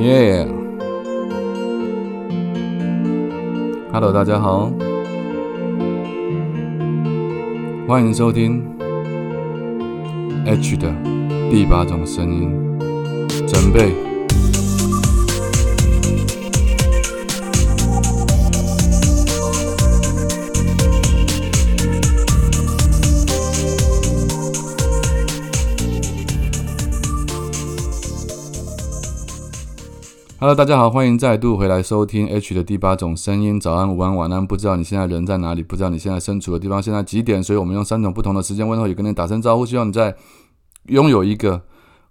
耶！Hello，大家好，欢迎收听 H 的第八种声音，准备。Hello，大家好，欢迎再度回来收听 H 的第八种声音。早安、午安、晚安，不知道你现在人在哪里？不知道你现在身处的地方现在几点？所以我们用三种不同的时间问候，也跟你打声招呼。希望你在拥有一个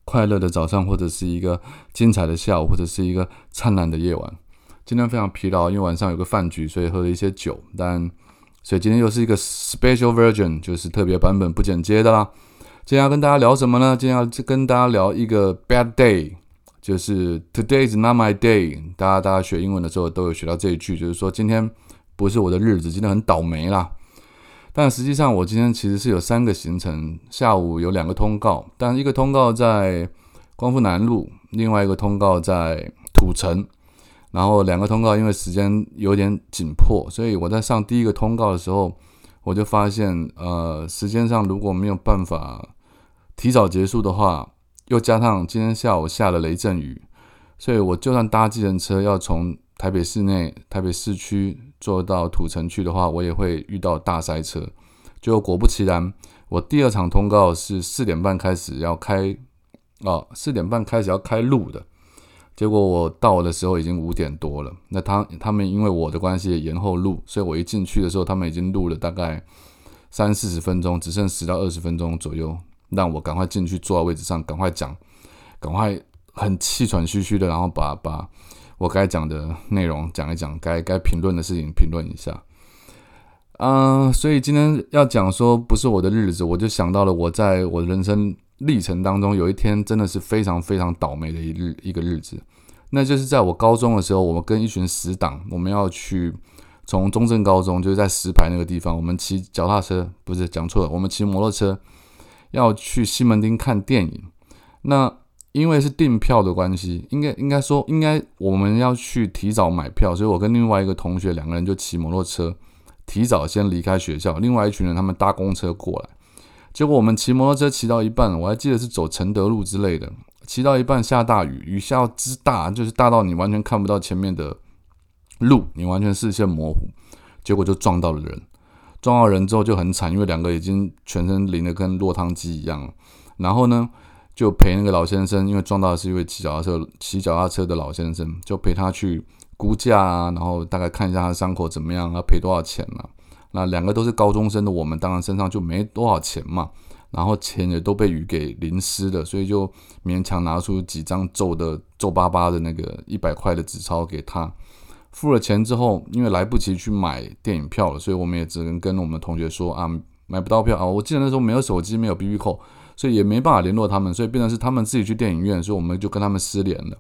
快乐的早上，或者是一个精彩的下午，或者是一个灿烂的夜晚。今天非常疲劳，因为晚上有个饭局，所以喝了一些酒。但所以今天又是一个 special version，就是特别版本不剪接的啦。今天要跟大家聊什么呢？今天要跟大家聊一个 bad day。就是 Today is not my day。大家大家学英文的时候都有学到这一句，就是说今天不是我的日子，今天很倒霉啦。但实际上我今天其实是有三个行程，下午有两个通告，但一个通告在光复南路，另外一个通告在土城。然后两个通告因为时间有点紧迫，所以我在上第一个通告的时候，我就发现，呃，时间上如果没有办法提早结束的话。又加上今天下午下了雷阵雨，所以我就算搭计程车要从台北市内、台北市区坐到土城去的话，我也会遇到大塞车。就果不其然，我第二场通告是四点半开始要开，哦，四点半开始要开路的。结果我到的时候已经五点多了。那他他们因为我的关系延后录，所以我一进去的时候，他们已经录了大概三四十分钟，只剩十到二十分钟左右。让我赶快进去坐在位置上，赶快讲，赶快很气喘吁吁的，然后把把我该讲的内容讲一讲，该该评论的事情评论一下。嗯，所以今天要讲说不是我的日子，我就想到了我在我人生历程当中有一天真的是非常非常倒霉的一日一个日子，那就是在我高中的时候，我们跟一群死党，我们要去从中正高中，就是在石牌那个地方，我们骑脚踏车，不是讲错了，我们骑摩托车。要去西门町看电影，那因为是订票的关系，应该应该说应该我们要去提早买票，所以我跟另外一个同学两个人就骑摩托车提早先离开学校，另外一群人他们搭公车过来，结果我们骑摩托车骑到一半，我还记得是走承德路之类的，骑到一半下大雨，雨下之大，就是大到你完全看不到前面的路，你完全视线模糊，结果就撞到了人。撞到人之后就很惨，因为两个已经全身淋得跟落汤鸡一样。然后呢，就陪那个老先生，因为撞到的是一位骑脚踏车骑脚踏车的老先生，就陪他去估价啊，然后大概看一下他伤口怎么样，要赔多少钱呢？那两个都是高中生的我们，当然身上就没多少钱嘛。然后钱也都被雨给淋湿了，所以就勉强拿出几张皱的皱巴巴的那个一百块的纸钞给他。付了钱之后，因为来不及去买电影票了，所以我们也只能跟我们同学说啊，买不到票啊。我记得那时候没有手机，没有 B B 扣，所以也没办法联络他们，所以变成是他们自己去电影院，所以我们就跟他们失联了。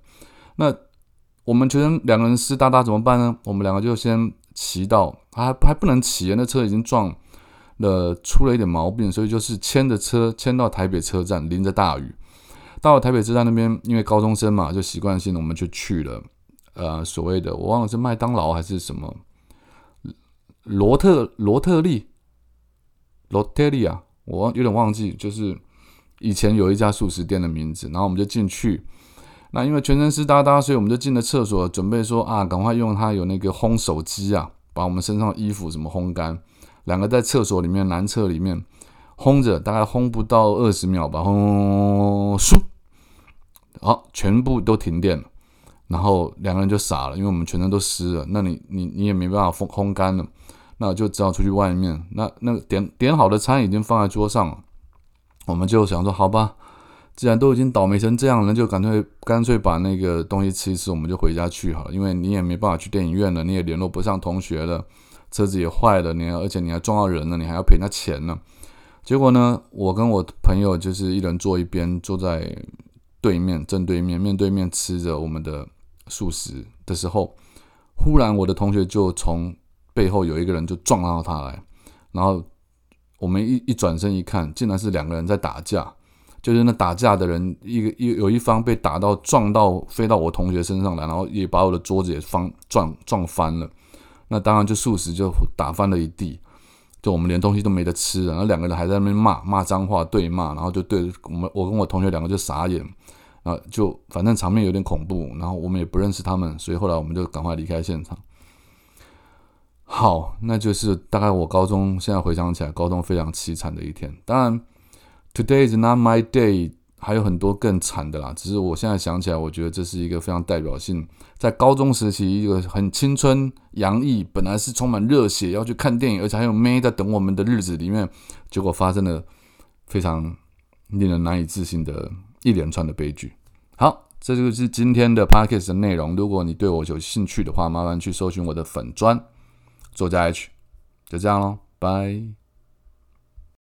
那我们觉得两个人湿哒哒怎么办呢？我们两个就先骑到，还还不能骑，那车已经撞了，出了一点毛病，所以就是牵着车牵到台北车站，淋着大雨。到了台北车站那边，因为高中生嘛，就习惯性的我们就去了。呃，所谓的我忘了是麦当劳还是什么罗特罗特利罗特利啊，我有点忘记，就是以前有一家素食店的名字。然后我们就进去，那因为全身湿哒哒，所以我们就进了厕所，准备说啊，赶快用它有那个烘手机啊，把我们身上衣服什么烘干。两个在厕所里面男厕里面烘着，大概烘不到二十秒吧，轰咻，好，全部都停电了。然后两个人就傻了，因为我们全身都湿了。那你你你也没办法烘烘干了，那就只好出去外面。那那点点好的餐已经放在桌上了，我们就想说，好吧，既然都已经倒霉成这样了，就干脆干脆把那个东西吃一吃，我们就回家去好了。因为你也没办法去电影院了，你也联络不上同学了，车子也坏了，你而且你还撞到人了，你还要赔他钱呢。结果呢，我跟我朋友就是一人坐一边，坐在对面正对面面对面吃着我们的。素食的时候，忽然我的同学就从背后有一个人就撞到他来，然后我们一一转身一看，竟然是两个人在打架。就是那打架的人，一个一有一方被打到撞到飞到我同学身上来，然后也把我的桌子也翻撞撞翻了。那当然就素食就打翻了一地，就我们连东西都没得吃，然后两个人还在那边骂骂脏话对骂，然后就对我们我跟我同学两个就傻眼，啊就反正场面有点恐怖，然后我们也不认识他们，所以后来我们就赶快离开现场。好，那就是大概我高中现在回想起来，高中非常凄惨的一天。当然，Today is not my day，还有很多更惨的啦。只是我现在想起来，我觉得这是一个非常代表性，在高中时期一个很青春洋溢，本来是充满热血要去看电影，而且还有妹在等我们的日子里面，结果发生了非常令人难以置信的一连串的悲剧。好，这就是今天的 Podcast 的内容。如果你对我有兴趣的话，麻烦去搜寻我的粉砖。作家 H，就这样喽，拜。